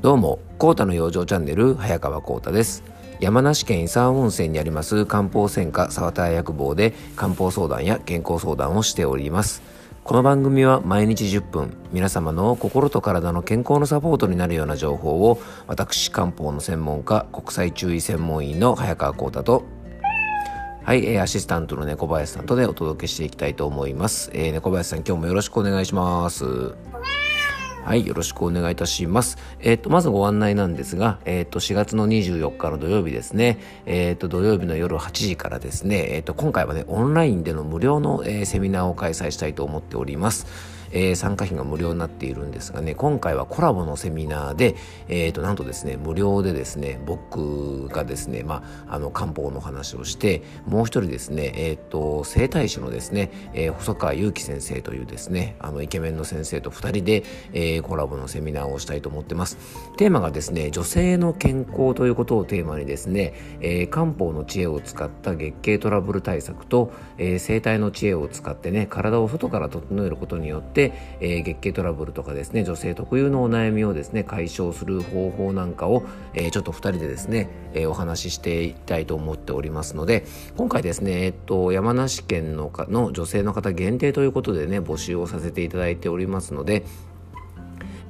どうも、コータの養生チャンネル、早川コータです。山梨県伊沢温泉にあります漢方専科沢田薬房で漢方相談や健康相談をしております。この番組は毎日10分、皆様の心と体の健康のサポートになるような情報を、私漢方の専門家、国際注意専門員の早川コータとはい、えー、アシスタントの猫林さんとでお届けしていきたいと思います。えー、猫林さん、今日もよろしくお願いします。はい、よろしくお願いいたします。えっ、ー、と、まずご案内なんですが、えっ、ー、と、4月の24日の土曜日ですね、えっ、ー、と、土曜日の夜8時からですね、えっ、と、今回はね、オンラインでの無料の、えセミナーを開催したいと思っております。えー、参加費が無料になっているんですがね今回はコラボのセミナーで、えーと、なんとですね無料でですね僕がですね、まあ、あの漢方の話をしてもう一人ですね、えーと、整体師のですね、えー、細川祐樹先生というですねあのイケメンの先生と2人で、えー、コラボのセミナーをしたいと思ってます。テーマがですね女性の健康ということをテーマにですね、えー、漢方の知恵を使った月経トラブル対策と、えー、生体の知恵を使ってね体を外から整えることによって、えー、月経トラブルとかですね女性特有のお悩みをですね解消する方法なんかを、えー、ちょっと2人でですね、えー、お話ししていきたいと思っておりますので今回ですね、えっと、山梨県のかの女性の方限定ということでね募集をさせていただいておりますので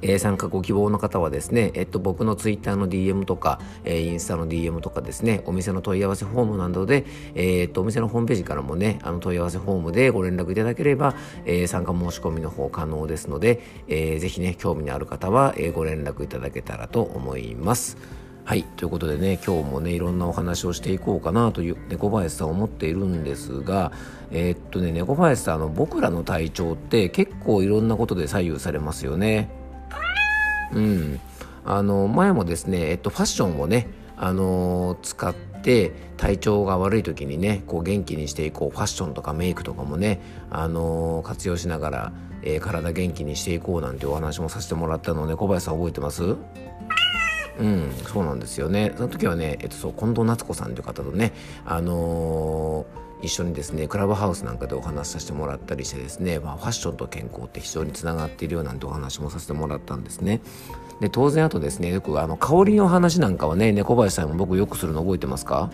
えー、参加ご希望の方はですね、えっと、僕のツイッターの DM とか、えー、インスタの DM とかですね、お店の問い合わせフォームなどで、えー、っと、お店のホームページからもね、あの問い合わせフォームでご連絡いただければ、えー、参加申し込みの方可能ですので、えー、ぜひね、興味のある方は、えー、ご連絡いただけたらと思います。はい。ということでね、今日もね、いろんなお話をしていこうかなという猫林さん思っているんですが、えー、っとね、猫林さん、あの、僕らの体調って結構いろんなことで左右されますよね。うん、あの前もですね、えっと、ファッションをね、あの使って体調が悪い時にねこう元気にしていこうファッションとかメイクとかもね、あの活用しながら、えー、体元気にしていこうなんてお話もさせてもらったので小林さん覚えてます？うん、そうなんですよね。その時はね、えっと、そう近藤夏子さんという方とね、あのー一緒にですねクラブハウスなんかでお話しさせてもらったりしてですね、まあ、ファッションと健康って非常につながっているようなんてお話もさせてもらったんですね。で当然あとですねよくあの香りの話なんかはね猫林さんも僕よくするの覚えてますか？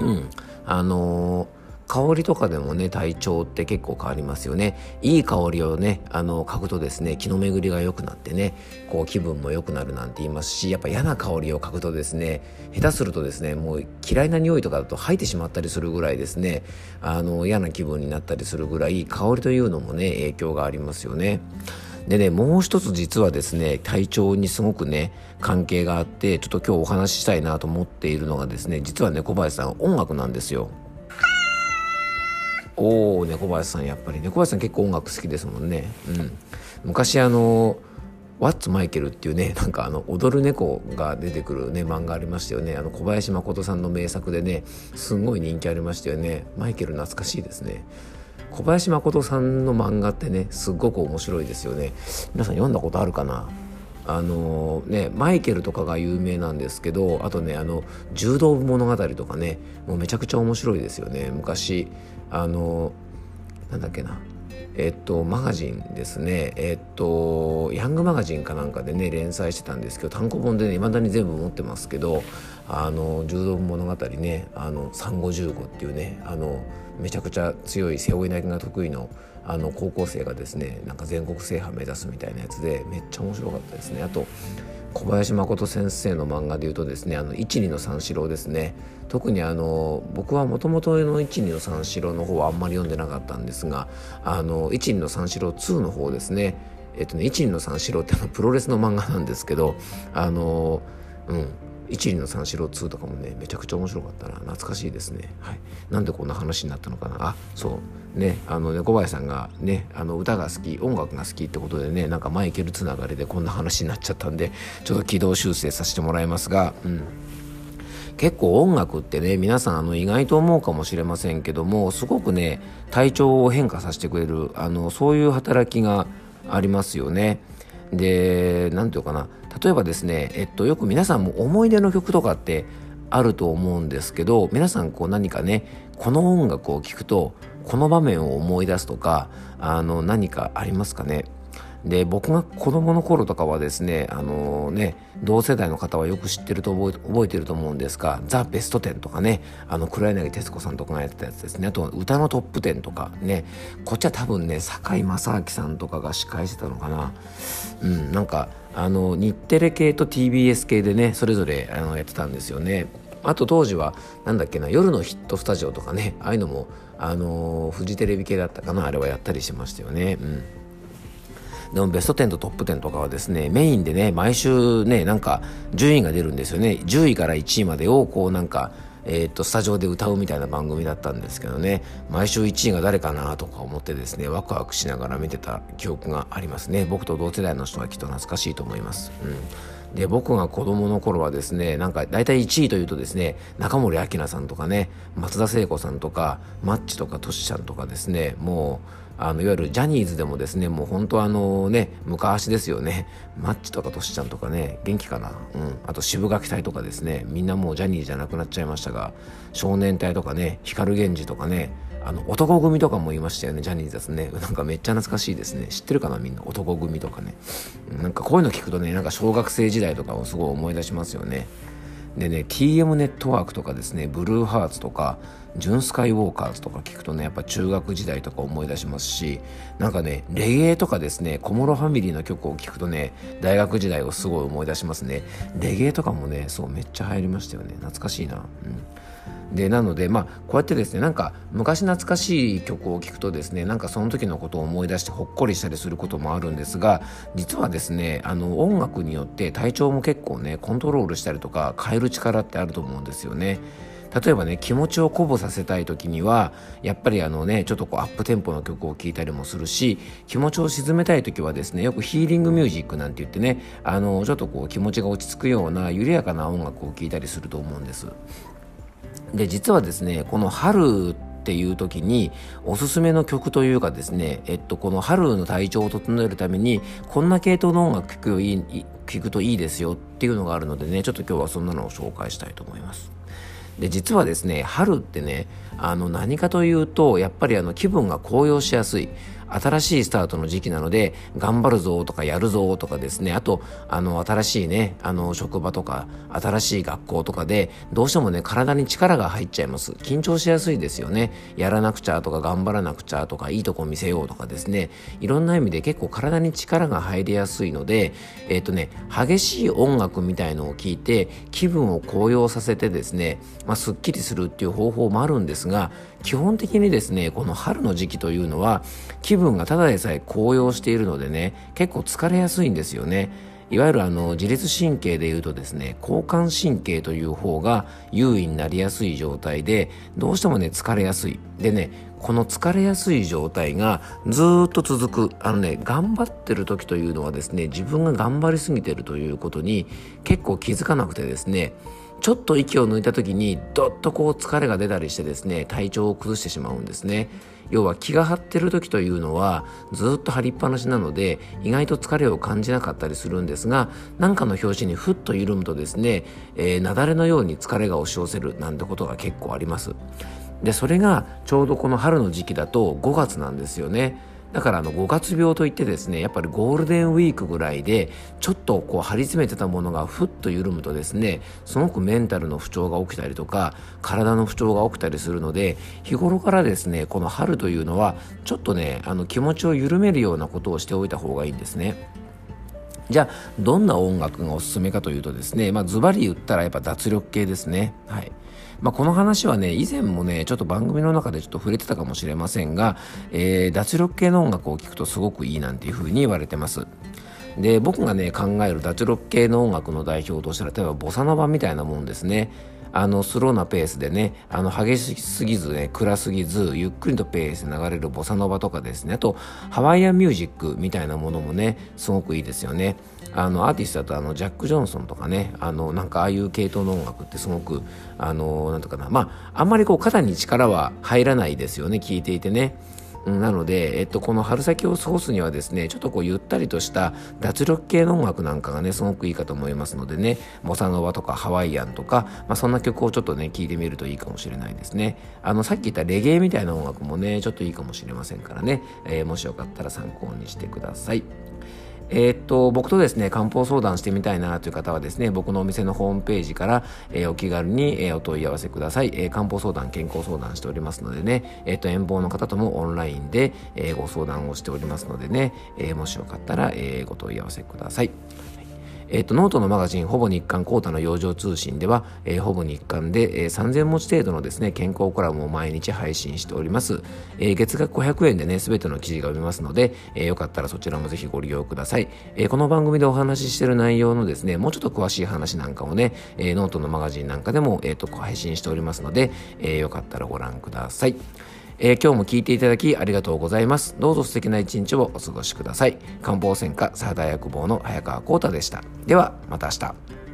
うん。あの香りとかでもね体調って結構変わりますよね。いい香りをねあの嗅ぐとですね気の巡りが良くなってねこう気分も良くなるなんて言いますしやっぱ嫌な香りを嗅ぐとですね下手するとですねもう嫌いな匂いとかだと吐いてしまったりするぐらいですねあの嫌な気分になったりするぐらい香りというのもね影響がありますよね。でねもう一つ実はですね体調にすごくね関係があってちょっと今日お話ししたいなと思っているのがですね実はね小林さん音楽なんですよ。おお猫林さんやっぱり。猫林さん結構音楽好きですもんね。うん。昔あのワッツマイケルっていうねなんかあの踊る猫が出てくるね漫画ありましたよね。あの小林誠さんの名作でねすんごい人気ありましたよね。マイケル懐かしいですね。小林誠さんの漫画ってねすっごく面白いですよね。皆さん読んだことあるかな？あのねマイケルとかが有名なんですけどあとねあの柔道部物語とかねもうめちゃくちゃ面白いですよね。昔あのなんだっけな。えっとマガジンですね。えっとヤングマガジンかなんかでね連載してたんですけど単行本でねいまだに全部持ってますけどあの柔道部物語ねあの産後15っていうねあのめちゃくちゃ強い背負い投げが得意のあの高校生がですねなんか全国制覇目指すみたいなやつでめっちゃ面白かったですね。あと小林誠先生の漫画でいうとですね「あの一二の三四郎」ですね。特にあの僕はもともとの一二の三四郎の方はあんまり読んでなかったんですがあの一二の三四郎2の方ですね。えっとね一二の三四郎ってあのプロレスの漫画なんですけどあのうん。一輪の三四郎2とかもねめちゃくちゃ面白かったな。懐かしいですね、はい、なんでこんな話になったのかな。あそう。ねあの猫林さんがねあの歌が好き音楽が好きってことでねなんかマイケルつながりでこんな話になっちゃったんでちょっと軌道修正させてもらいますがうん。結構音楽ってね皆さんあの意外と思うかもしれませんけどもすごくね体調を変化させてくれるあのそういう働きがありますよね。で何て言うかな。例えばですね、えっと、よく皆さんも思い出の曲とかってあると思うんですけど皆さんこう何かねこの音楽を聴くとこの場面を思い出すとかあの何かありますかね。で僕が子供の頃とかはですねあのね同世代の方はよく知ってると覚え覚えてると思うんですが「ザ・ベストテン」とかねあの黒柳徹子さんとかがやってたやつですね。あと歌のトップ10とかね。こっちは多分ね堺正明さんとかが司会してたのかな。うんなんかあの日テレ系と TBS 系でねそれぞれあのやってたんですよね。あと当時はなんだっけな夜のヒットスタジオとかねああいうのもあのフジテレビ系だったかなあれはやったりしましたよね。うん。でもベスト10とトップ10とかはですね、メインでね、毎週ね、なんか順位が出るんですよね。10位から1位までをこうなんか、えー、っと、スタジオで歌うみたいな番組だったんですけどね、毎週1位が誰かなとか思ってですね、ワクワクしながら見てた記憶がありますね。僕と同世代の人はきっと懐かしいと思います。うんで僕が子供の頃はですねなんか大体1位というとですね中森明菜さんとかね松田聖子さんとかマッチとかトシちゃんとかですねもうあのいわゆるジャニーズでもですねもう本当あのね昔ですよね。マッチとかトシちゃんとかね元気かな、うん、あと渋垣隊とかですね。みんなもうジャニーじゃなくなっちゃいましたが少年隊とかね光源氏とかねあの男組とかもいましたよねジャニーズですね。なんかめっちゃ懐かしいですね。知ってるかなみんな男組とかね。なんかこういうの聞くとねなんか小学生時代とかをすごい思い出しますよね。でね TM ネットワークとかですねブルーハーツとかジュンスカイウォーカーズとか聞くとねやっぱ中学時代とか思い出しますしなんかねレゲエとかですね小室ファミリーの曲を聴くとね大学時代をすごい思い出しますね。レゲエとかもねそうめっちゃ流行りましたよね。懐かしいな。うん。でなのでまあこうやってですねなんか昔懐かしい曲を聴くとですねなんかその時のことを思い出してほっこりしたりすることもあるんですが実はですねあの音楽によって体調も結構ねコントロールしたりとか変える力ってあると思うんですよね。例えばね気持ちを鼓舞させたい時にはやっぱりあのねちょっとこうアップテンポの曲を聴いたりもするし気持ちを沈めたい時はですねよくヒーリングミュージックなんて言ってねあのちょっとこう気持ちが落ち着くような緩やかな音楽を聴いたりすると思うんですで実はですねこの春っていう時におすすめの曲というかですね、えっと、この春の体調を整えるためにこんな系統の音楽聴くいい聞くといいですよっていうのがあるのでねちょっと今日はそんなのを紹介したいと思います。で実はですね春ってねあの何かというとやっぱりあの気分が高揚しやすい。新しいスタートの時期なので、頑張るぞとかやるぞとかですね、あと、あの、新しいね、あの、職場とか、新しい学校とかで、どうしてもね、体に力が入っちゃいます。緊張しやすいですよね。やらなくちゃとか、頑張らなくちゃとか、いいとこ見せようとかですね、いろんな意味で結構体に力が入りやすいので、えっ、ー、とね、激しい音楽みたいのを聞いて、気分を高揚させてですね、まあ、すっきりするっていう方法もあるんですが、基本的にですね、この春の時期というのは、気分がただでさえ高揚しているのでね、結構疲れやすいんですよね。いわゆるあの自律神経で言うとですね、交感神経という方が優位になりやすい状態で、どうしてもね、疲れやすい。でね、この疲れやすい状態がずっと続く。あのね、頑張ってる時というのはですね、自分が頑張りすぎてるということに結構気づかなくてですね、ちょっと息を抜いた時にどっとこう疲れが出たりしてですね体調を崩してしまうんですね。要は気が張ってる時というのはずっと張りっぱなしなので意外と疲れを感じなかったりするんですが何かの拍子にふっと緩むとですね、えー、雪崩のように疲れが押し寄せるなんてことが結構あります。でそれがちょうどこの春の時期だと5月なんですよね。だからあの5月病といってですねやっぱりゴールデンウィークぐらいでちょっとこう張り詰めてたものがふっと緩むとですねすごくメンタルの不調が起きたりとか体の不調が起きたりするので日頃からですねこの春というのはちょっとねあの気持ちを緩めるようなことをしておいた方がいいんですね。じゃあどんな音楽がおすすめかというとですねまあズバリ言ったらやっぱ脱力系ですねはい。まあ、この話はね、以前もね、ちょっと番組の中でちょっと触れてたかもしれませんが、えー、脱力系の音楽を聴くとすごくいいなんていうふうに言われてます。で、僕がね、考える脱力系の音楽の代表としたら、例えばボサノバみたいなもんですね。あのスローなペースでねあの激しすぎずね暗すぎずゆっくりとペースで流れるボサノバとかですねあとハワイアンミュージックみたいなものもねすごくいいですよね。あのアーティストだとあのジャック・ジョンソンとかねあのなんかああいう系統の音楽ってすごくあのなんとかなまああんまりこう肩に力は入らないですよね聞いていてね。なので、えっと、この春先を過ごすにはですね、ちょっとこうゆったりとした脱力系の音楽なんかがね、すごくいいかと思いますのでね、モサノバとかハワイアンとか、まあ、そんな曲をちょっとね、聴いてみるといいかもしれないですね。あの、さっき言ったレゲエみたいな音楽もね、ちょっといいかもしれませんからね、えー、もしよかったら参考にしてください。えー、っと、僕とですね、漢方相談してみたいなという方はですね、僕のお店のホームページから、えー、お気軽に、えー、お問い合わせください。え漢方相談、健康相談しておりますのでね、えっと、遠方の方ともオンラインで、えご相談をしておりますのでね、えもしよかったら、えご問い合わせください。えっ、と、ノートのマガジン、ほぼ日刊コータの養生通信では、えー、ほぼ日刊で、えー、3000文字程度のですね、健康コラムを毎日配信しております。えー、月額500円でね、すべての記事が読めますので、えー、よかったらそちらもぜひご利用ください。えー、この番組でお話ししている内容のですね、もうちょっと詳しい話なんかをね、えー、ノートのマガジンなんかでも、えっ、と、配信しておりますので、えー、よかったらご覧ください。えー、今日も聞いていただきありがとうございます。どうぞ素敵な一日をお過ごしください。漢方専科サーダ薬房の早川幸太でした。では、また明日。